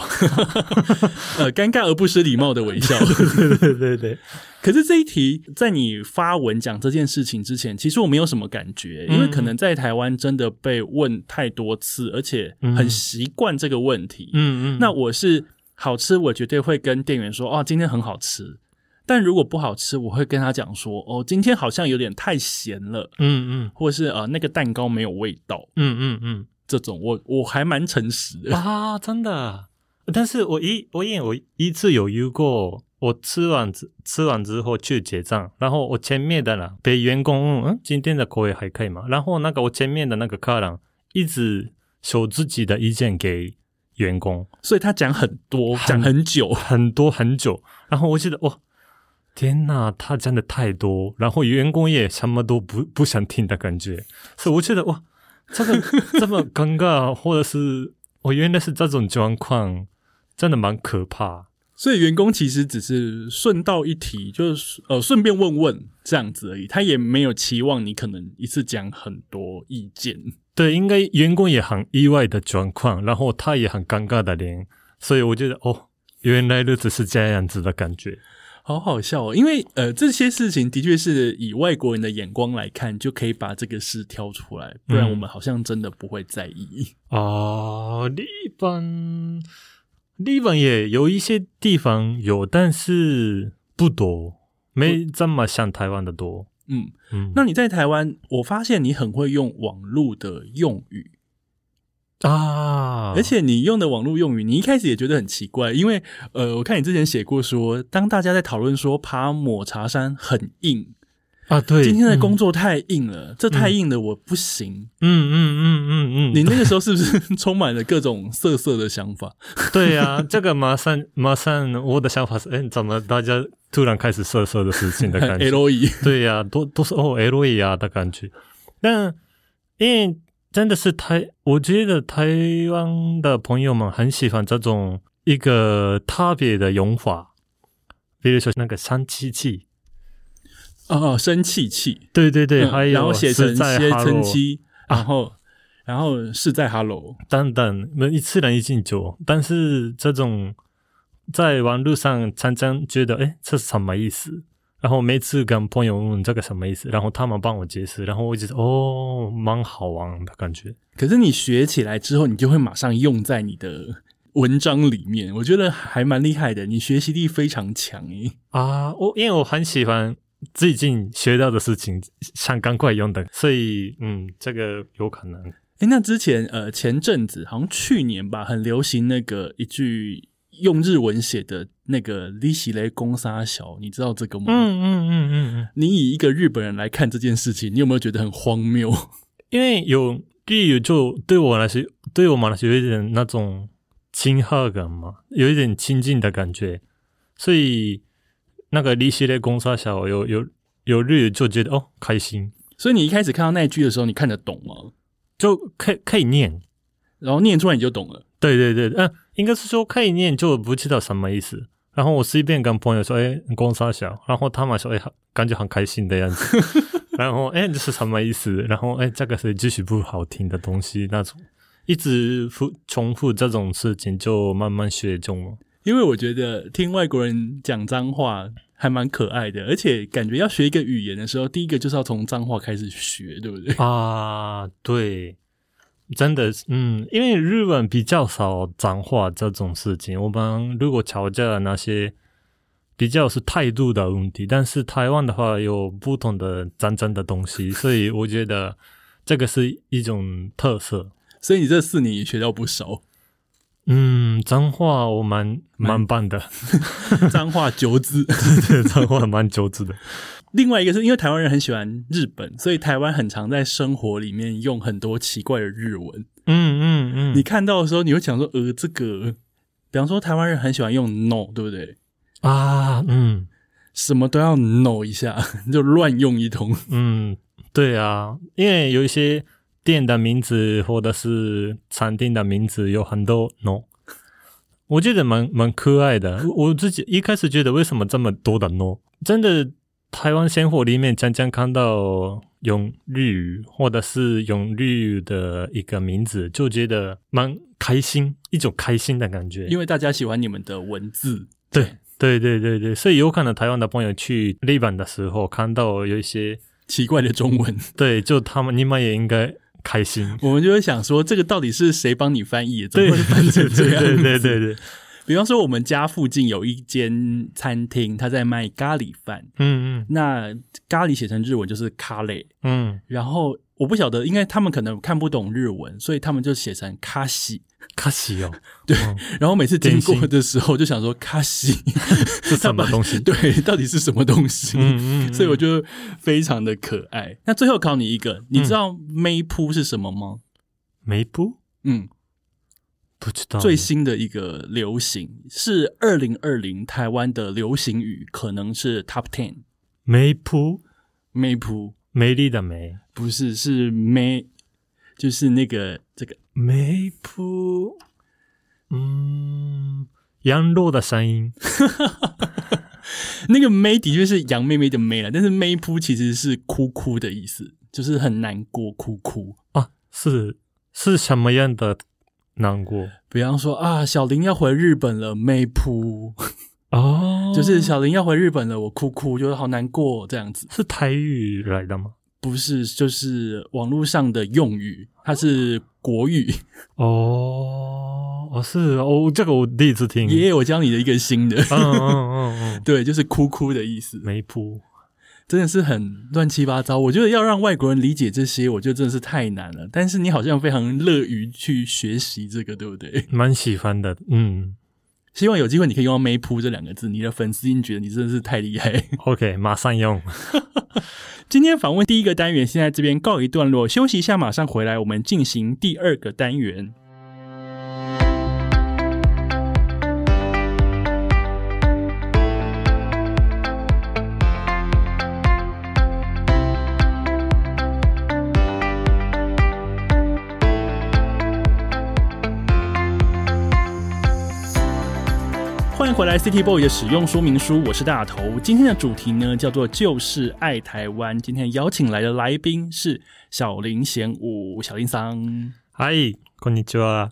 呃，尴尬而不失礼貌的微笑，
对对对对。
可是这一题在你发文讲这件事情之前，其实我没有什么感觉，因为可能在台湾真的被问太多次，而且很习惯这个问题。嗯嗯，那我是好吃，我绝对会跟店员说，哦，今天很好吃。但如果不好吃，我会跟他讲说：“哦，今天好像有点太咸了。”嗯嗯，或是呃，那个蛋糕没有味道。嗯嗯嗯，这种我我还蛮诚实的
啊，真的。但是我一我因为我一次有遇过，我吃完吃吃完之后去结账，然后我前面的人被员工问：“嗯，今天的口味还可以吗？”然后那个我前面的那个客人一直说自己的意见给员工，
所以他讲很多，讲很久，
很多很久。然后我记得哇。天哪，他讲的太多，然后员工也什么都不不想听的感觉，所以我觉得哇，这个这么尴尬，或者是我原来是这种状况，真的蛮可怕。
所以员工其实只是顺道一提，就是呃顺便问问这样子而已，他也没有期望你可能一次讲很多意见。
对，应该员工也很意外的状况，然后他也很尴尬的脸，所以我觉得哦，原来如此是这样子的感觉。
好好笑哦，因为呃，这些事情的确是以外国人的眼光来看，就可以把这个事挑出来，不然我们好像真的不会在意
啊。日本，日本也有一些地方有，但是不多，没这么像台湾的多。
嗯嗯，那你在台湾，我发现你很会用网络的用语。啊！而且你用的网络用语，你一开始也觉得很奇怪，因为呃，我看你之前写过说，当大家在讨论说爬抹茶山很硬
啊，对，
今天的工作太硬了，这太硬了，我不行。
嗯嗯嗯嗯嗯，
你那个时候是不是充满了各种色色的想法？
对呀，这个马上马上，我的想法是，哎，怎么大家突然开始色色的事情的感觉？
L E，
对呀，都都是哦 L E 啊的感觉，但因为。真的是台，我觉得台湾的朋友们很喜欢这种一个特别的用法，比如说那个生气气，
哦，生气气，
对对对，还有
然后写成
写
成七，然后然后是在 Hello
等等，每一次人一进就，但是这种在网络上常常觉得，哎，这是什么意思？然后每次跟朋友问这个什么意思，然后他们帮我解释，然后我觉得哦，蛮好玩的感觉。
可是你学起来之后，你就会马上用在你的文章里面，我觉得还蛮厉害的。你学习力非常强诶。
啊！我因为我很喜欢最近学到的事情，想赶快用的，所以嗯，这个有可能。
诶那之前呃前阵子好像去年吧，很流行那个一句。用日文写的那个“利息雷公沙小”，你知道这个吗？嗯嗯嗯嗯嗯。你以一个日本人来看这件事情，你有没有觉得很荒谬？
因为有日语，就对我来说，对我们来说有一点那种亲和感嘛，有一点亲近的感觉。所以那个“利息雷公沙小”有有有日语就觉得哦开心。
所以你一开始看到那句的时候，你看得懂吗？
就可以可以念，
然后念出来你就懂了。
对对对，嗯。应该是说可以念，就不知道什么意思。然后我随便跟朋友说：“哎，公沙小。”然后他们说：“哎，感觉很开心的样子。”然后哎，这是什么意思？然后哎，这个是继续不好听的东西那种，一直复重复这种事情，就慢慢学中了。
因为我觉得听外国人讲脏话还蛮可爱的，而且感觉要学一个语言的时候，第一个就是要从脏话开始学，对不对？
啊，对。真的，嗯，因为日本比较少脏话这种事情。我们如果吵架那些比较是态度的问题，但是台湾的话有不同的脏脏的东西，所以我觉得这个是一种特色。
所以你这四年也学到不少
嗯，脏话我蛮蛮棒的，
脏话九字。
对，脏话蛮九字的。
另外一个是因为台湾人很喜欢日本，所以台湾很常在生活里面用很多奇怪的日文。
嗯嗯嗯，
你看到的时候，你会想说，呃，这个，比方说台湾人很喜欢用 no，对不对？
啊，嗯
什么都要 no 一下，就乱用一通。
嗯，对啊，因为有一些店的名字或者是餐厅的名字有很多 no，我觉得蛮蛮可爱的。我自己一开始觉得为什么这么多的 no，真的台湾生活里面常常看到用日语或者是用日语的一个名字，就觉得蛮开心，一种开心的感觉。
因为大家喜欢你们的文字，
对对对对对，所以有可能台湾的朋友去日本的时候看到有一些。
奇怪的中文，
对，就他们你们也应该开心。
我们就会想说，这个到底是谁帮你翻译的？怎
对
么会翻成这样？
对对对对，
比方说，我们家附近有一间餐厅，他在卖咖喱饭。
嗯嗯
那咖喱写成日文就是咖喱，
嗯嗯，
然后我不晓得，因为他们可能看不懂日文，所以他们就写成咖西。
卡西哦，
对
嗯
然后每次经过的时候，就想说卡西
是什么东西？
对，到底是什么东西？
嗯嗯嗯
所以我觉得非常的可爱。那最后考你一个，你知道梅扑是什么吗？
梅布
嗯，
不知道。
最新的一个流行是二零二零台湾的流行语，可能是 Top Ten。
梅布
妹扑
美丽的梅
不是是妹，就是那个这个。
梅布，嗯，羊肉的声音。
那个妹的确是杨妹妹的妹了，但是妹扑其实是哭哭的意思，就是很难过哭哭。
啊，是是什么样的难过？
比方说啊，小林要回日本了，妹扑，
哦，
就是小林要回日本了，我哭哭，就是好难过这样子。
是台语来的吗？
不是，就是网络上的用语，它是国语。
哦，哦是哦，这个我第一次听。
爷爷，我教你的一个新的，
嗯嗯嗯嗯，
对，就是哭哭的意思，
梅布。
真的是很乱七八糟。我觉得要让外国人理解这些，我觉得真的是太难了。但是你好像非常乐于去学习这个，对不对？
蛮喜欢的，嗯
希望有机会你可以用到“妹扑”这两个字，你的粉丝一定觉得你真的是太厉害。
，OK，马上用。
今天访问第一个单元，现在这边告一段落，休息一下，马上回来，我们进行第二个单元。迎回来，City Boy 的使用说明书，我是大头。今天的主题呢叫做“就是爱台湾”。今天邀请来的来宾是小林贤武，小林桑。
嗨，こんにちは。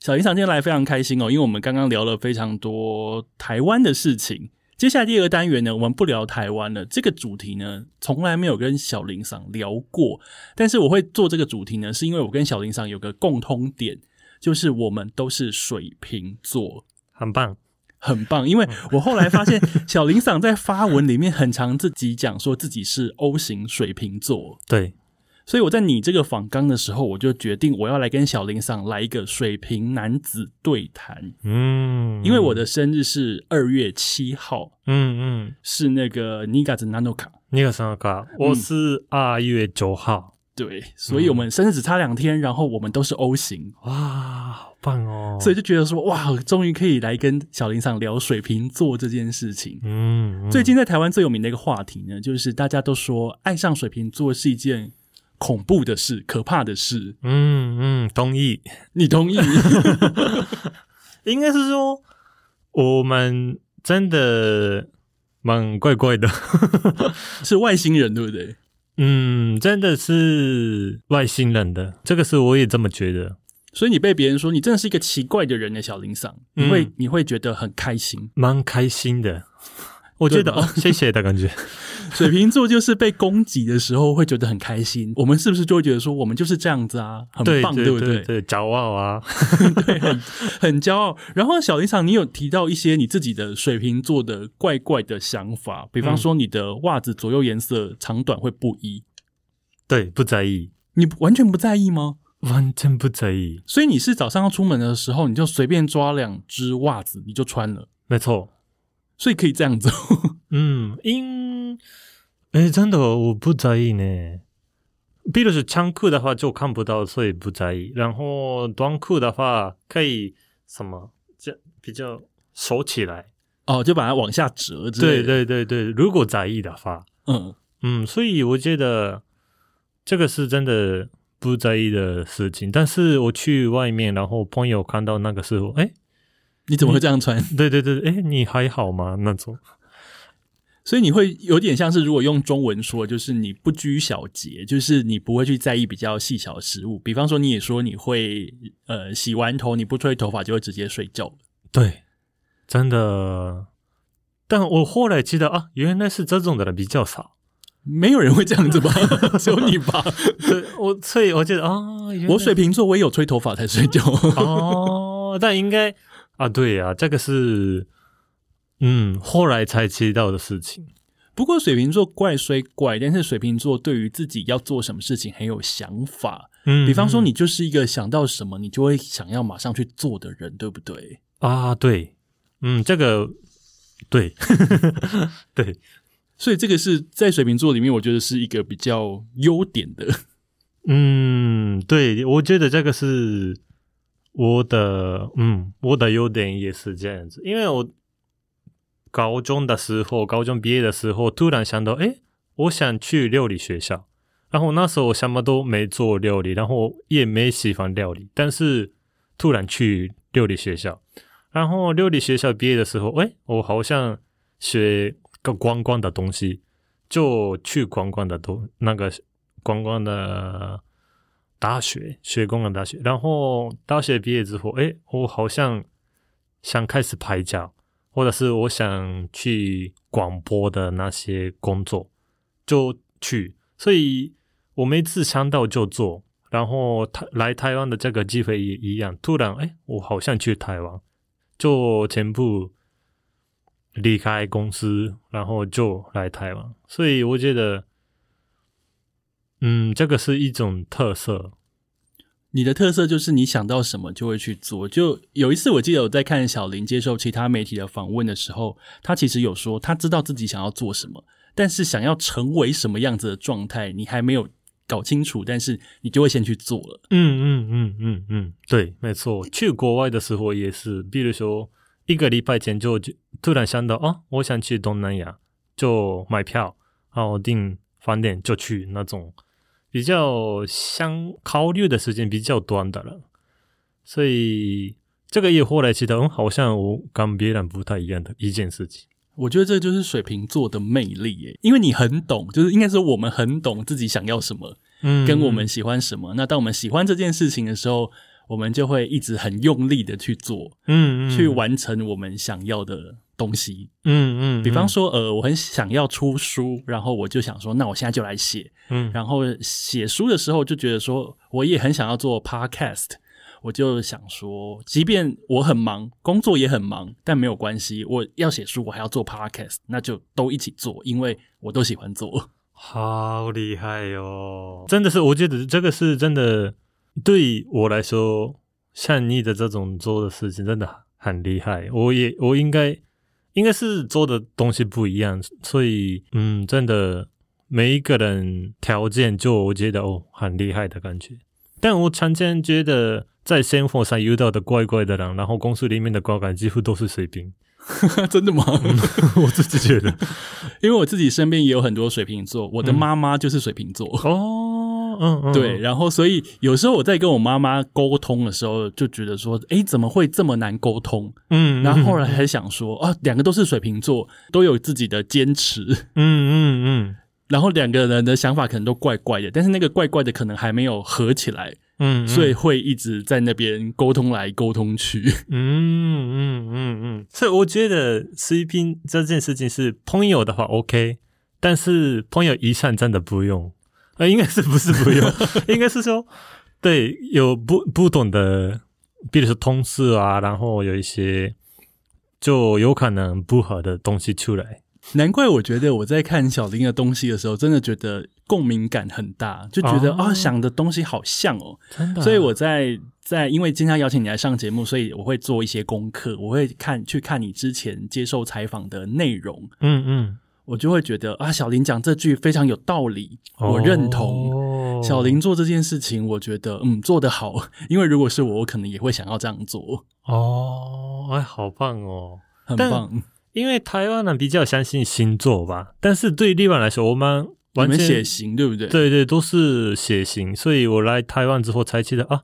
小林桑今天来非常开心哦，因为我们刚刚聊了非常多台湾的事情。接下来第二个单元呢，我们不聊台湾了。这个主题呢，从来没有跟小林桑聊过。但是我会做这个主题呢，是因为我跟小林桑有个共通点，就是我们都是水瓶座。
很棒。
很棒，因为我后来发现 小林桑在发文里面很常自己讲说自己是 O 型水瓶座，
对，
所以我在你这个访纲的时候，我就决定我要来跟小林桑来一个水瓶男子对谈，
嗯，
因为我的生日是二月七号，
嗯嗯，
是那个尼嘎子 Nanoka，
那个什么卡，我是二月九号。
对，所以我们生日只差两天，然后我们都是 O 型，
哇，好棒哦！
所以就觉得说哇，终于可以来跟小林桑聊水瓶座这件事情。
嗯，嗯
最近在台湾最有名的一个话题呢，就是大家都说爱上水瓶座是一件恐怖的事、可怕的事。
嗯嗯，同意。
你同意？
应该是说我们真的蛮怪怪的。
是外星人，对不对？
嗯，真的是外星人的，这个是我也这么觉得，
所以你被别人说你真的是一个奇怪的人呢，小林桑，你会、
嗯
你会觉得很开心。
蛮开心的。我觉得
对吧
哦，谢谢的感觉。
水瓶座就是被攻击的时候会觉得很开心，我们是不是就会觉得说我们就是这样子啊，很棒，
对对
不对？
对，骄傲啊。
对，很很骄傲。然后小林桑，你有提到一些你自己的水瓶座的怪怪的想法，比方说你的袜子左右颜色长短会不一，
对，不在意。
你完全不在意吗？
完全不在意。
所以你是早上要出门的时候，你就随便抓两只袜子，你就穿了，
没错，
所以可以这样做。
嗯，因哎，真的我不在意呢。比如说长裤的话就看不到，所以不在意。然后短裤的话可以什么，这比较收起来。
哦，就把它往下折之类
对。对对对，如果在意的话，
嗯，
嗯，所以我觉得这个是真的不在意的事情。但是我去外面，然后朋友看到那个时候，哎，
你怎么会这样穿？
对对对，哎，你还好吗？那种，
所以你会有点像是，如果用中文说，就是你不拘小节，就是你不会去在意比较细小的事物。比方说，你也说你会呃洗完头你不吹头发就会直接睡觉。
对，真的。但我后来记得啊，原来是这种的人比较少。
没有人会这样子吧？只有你吧？
对我，所以我觉得啊，
我水瓶座，我也有吹头发才睡觉。
哦，但应该啊，对呀、这个是嗯后来才知道的事情。
不过水瓶座怪虽怪，但是水瓶座对于自己要做什么事情很有想法。
嗯
比方说，你就是一个想到什么，你就会想要马上去做的人，对不对？
啊，对，嗯，这个对 对，
所以这个是在水瓶座里面，我觉得是一个比较优点的。
嗯，对，我觉得这个是我的，嗯，我的优点也是这样子，因为我高中的时候，高中毕业的时候，突然想到，诶，我想去料理学校，然后那时候我什么都没做料理，然后也没喜欢料理，但是突然去料理学校，然后料理学校毕业的时候，诶，我好像学个观光的东西，就去观光的东那个观光的大学，学观光大学。然后大学毕业之后，诶，我好像想开始拍照，或者是我想去广播的那些工作，就去。所以我每次想到就做。然后台来台湾的这个机会也一样，突然诶，我好像去台湾，就全部离开公司，然后就来台湾。所以我觉得。嗯，这个是一种特色。
你的特色就是你想到什么就会去做。就有一次，我记得我在看小林接受其他媒体的访问的时候，他其实有说他知道自己想要做什么，但是想要成为什么样子的状态，你还没有搞清楚，但是你就会先去做了。
嗯嗯嗯嗯嗯，对，没错。去国外的时候也是，比如说一个礼拜前就就突然想到，哦，我想去东南亚，就买票，然后订饭店就去那种。比较相考虑的时间比较短的了，所以这个也后来知道，嗯，好像我跟别人不太一样的一件事情。
我觉得这就是水瓶座的魅力耶，因为你很懂，就是应该说我们很懂自己想要什么，
嗯
跟我们喜欢什么。那当我们喜欢这件事情的时候，我们就会一直很用力的去做，
嗯嗯
去完成我们想要的东西。
嗯嗯，
比方说，呃，我很想要出书，然后我就想说，那我现在就来写。
嗯
然后写书的时候就觉得说，我也很想要做 podcast，我就想说，即便我很忙，工作也很忙，但没有关系，我要写书，我还要做 podcast，那就都一起做，因为我都喜欢做。
好厉害哟！真的是，我觉得这个是真的，对我来说，像你的这种做的事情真的很厉害。我也我应该应该是做的东西不一样，所以嗯，真的每一个人条件就我觉得哦很厉害的感觉。但我常常觉得在生活上遇到的怪怪的人，然后公司里面的高管几乎都是水瓶，
真的吗？
我自己觉得
因为我自己身边也有很多水瓶座，我的妈妈就是水瓶座。
哦，嗯嗯，
对，然后所以有时候我在跟我妈妈沟通的时候，就觉得说，诶，怎么会这么难沟通？
嗯，
然后后来还想说，啊，两个都是水瓶座，都有自己的坚持，
嗯嗯嗯。
然后两个人的想法可能都怪怪的，但是那个怪怪的可能还没有合起来，
嗯，
所以会一直在那边沟通来沟通去。
嗯嗯嗯嗯，所以我觉得 CP 这件事情是朋友的话 OK，但是朋友以上真的不用，呃，应该是不是不用，应该是说对有不不懂的，比如说同事啊，然后有一些就有可能不合的东西出来。
难怪我觉得我在看小林的东西的时候，真的觉得共鸣感很大，就觉得
哦
啊、想的东西好像哦，
真的啊
所以我在在因为今天邀请你来上节目，所以我会做一些功课，我会看去看你之前接受采访的内容，
嗯嗯，
我就会觉得啊，小林讲这句非常有道理，我认同。
哦
小林做这件事情，我觉得嗯做得好，因为如果是我，我可能也会想要这样做，
哦，哎，好棒哦！
很棒。
因为台湾人比较相信星座吧，但是对日本来说，我们完全
血型对不对？
对对都是血型，所以我来台湾之后才记得啊，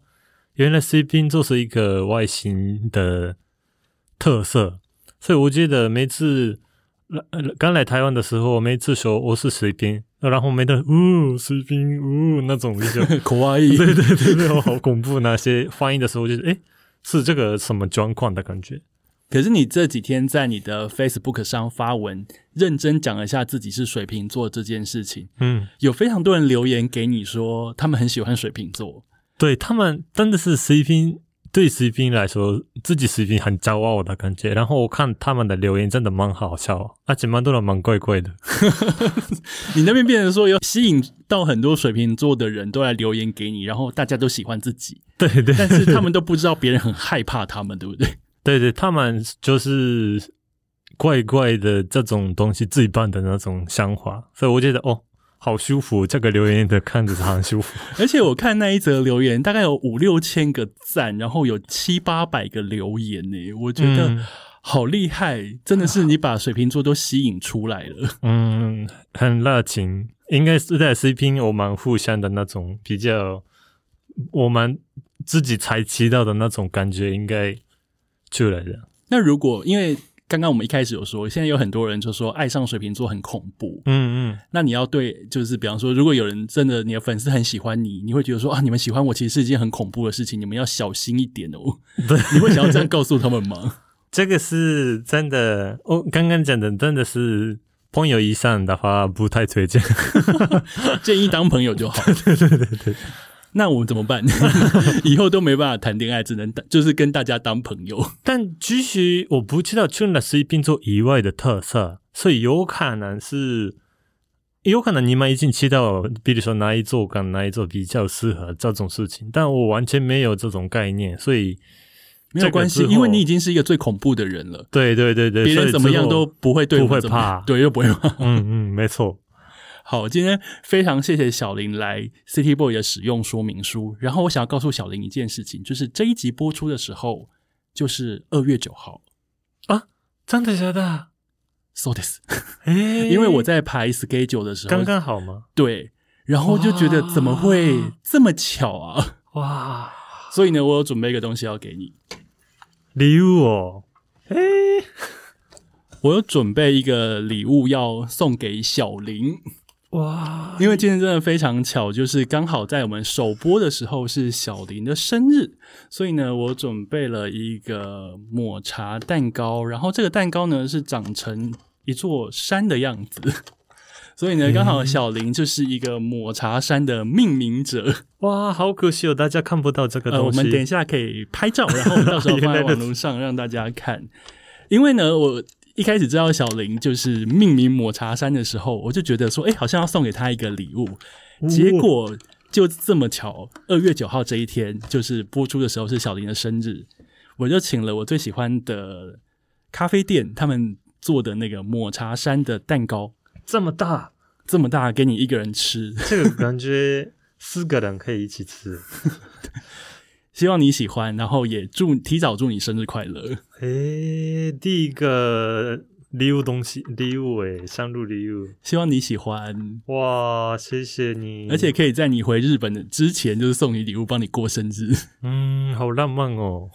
原来 C 星座是一个外形的特色，所以我觉得每次来呃刚来台湾的时候，我每次说我是水瓶，然后没的呜水瓶呜那种比较
可爱意。
对对对对，好恐怖！那些翻译的时候，就是诶，是这个什么状况的感觉？
可是你这几天在你的 Facebook 上发文，认真讲了一下自己是水瓶座这件事情，
嗯，
有非常多人留言给你说他们很喜欢水瓶座。
对他们真的是 C 星，对 C 星来说，自己 C 星很骄傲的感觉。然后我看他们的留言真的蛮好笑，而且蛮多人蛮怪怪的。
你那边变成说有吸引到很多水瓶座的人都来留言给你，然后大家都喜欢自己，
对对
但是他们都不知道别人很害怕他们，对不对？
对对，他们就是怪怪的这种东西自己办的那种想法，所以我觉得哦，好舒服。这个留言的看着很舒服。
而且我看那一则留言，大概有五六千个赞，然后有七八百个留言呢，我觉得
嗯
好厉害，真的是你把水瓶座都吸引出来了。
嗯，很热情，应该是在 CP 我们互相的那种比较，我们自己才知道的那种感觉，应该出来的。
那如果因为刚刚我们一开始有说，现在有很多人就说爱上水瓶座很恐怖，
嗯嗯，
那你要对，就是比方说，如果有人真的你的粉丝很喜欢你，你会觉得说啊，你们喜欢我其实是一件很恐怖的事情，你们要小心一点哦。
对，
你会想要这样告诉他们吗？
这个是真的。我、刚刚讲的真的是朋友以上的话不太推荐。
建议当朋友就好。对对对对。那我们怎么办？以后都没办法谈恋爱，只能就是跟大家当朋友。
但其实我不知道除了 C 星座以外的特色，所以有可能是。有可能你们已经知道，比如说哪一座跟哪一座比较适合这种事情，但我完全没有这种概念，所以
没有关系，因为你已经是一个最恐怖的人了，
对对对对，
别人怎么样都不会对我
不会怕
对，又不会怕。
嗯嗯，没错。
好，今天非常谢谢小林来 City Boy 的使用说明书。然后我想要告诉小林一件事情，就是这一集播出的时候，就是二月九号啊。
真的假的
？So this，
哎，
因为我在排 schedule 的时候，
刚刚好吗？
对，然后就觉得怎么会这么巧啊？
哇，
所以呢，我有准备一个东西要给你，
礼物哦，哎，
我有准备一个礼物要送给小林。
哇，
因为今天真的非常巧，就是刚好在我们首播的时候是小林的生日，所以呢，我准备了一个抹茶蛋糕，然后这个蛋糕呢是长成一座山的样子，所以呢，刚好小林就是一个抹茶山的命名者。
哇，好可惜哦，大家看不到这个
呃，我
东西。
们等一下可以拍照，然后我们到时候放在网络上让大家看。因为呢，我一开始知道小林就是命名抹茶山的时候，我就觉得说，哎、好像要送给他一个礼物。结果就这么巧，二月九号这一天，就是播出的时候是小林的生日，我就请了我最喜欢的咖啡店他们做的那个抹茶山的蛋糕，
这么大，
这么大给你一个人吃，
这个感觉四个人可以一起吃。
希望你喜欢，然后也祝提早祝你生日快乐。
诶，第一个礼物东西，礼物诶，生日礼物。
希望你喜欢，
哇，谢谢你，
而且可以在你回日本的之前，就是送你礼物，帮你过生日。
嗯，好浪漫哦。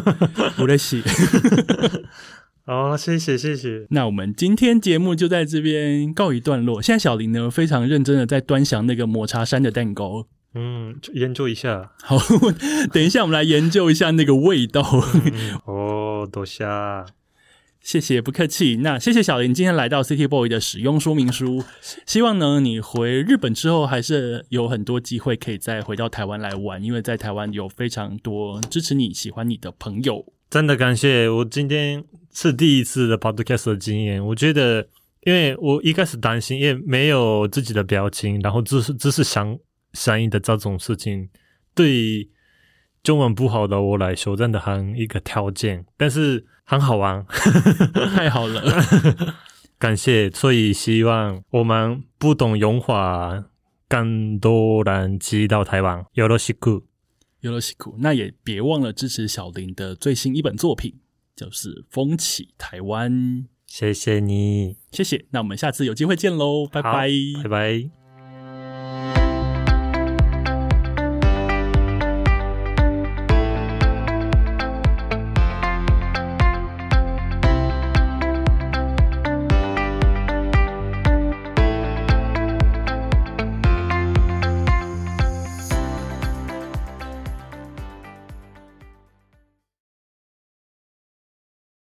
我在写。
哦，谢谢谢谢。
那我们今天节目就在这边告一段落。现在小林呢非常认真的在端详那个抹茶山的蛋糕。
嗯，研究一下。
好，等一下我们来研究一下那个味道。
嗯、哦，多谢。
谢谢，不客气。那谢谢小林今天来到 City Boy 的使用说明书。希望呢，你回日本之后还是有很多机会可以再回到台湾来玩，因为在台湾有非常多支持你喜欢你的朋友。
真的感谢，我今天是第一次的 podcast 的经验，我觉得因为我一开始担心，因为没有自己的表情，然后只是只是想想应的这种事情，对中文不好的我来说，真的很一个条件，但是很好玩，
太好了，
感谢。所以希望我们不懂用华更多人知道台湾。よろしく。
有了辛苦，那也别忘了支持小林的最新一本作品，就是《风起台湾》。
谢谢你，
谢谢，那我们下次有机会见喽，拜拜，
拜拜。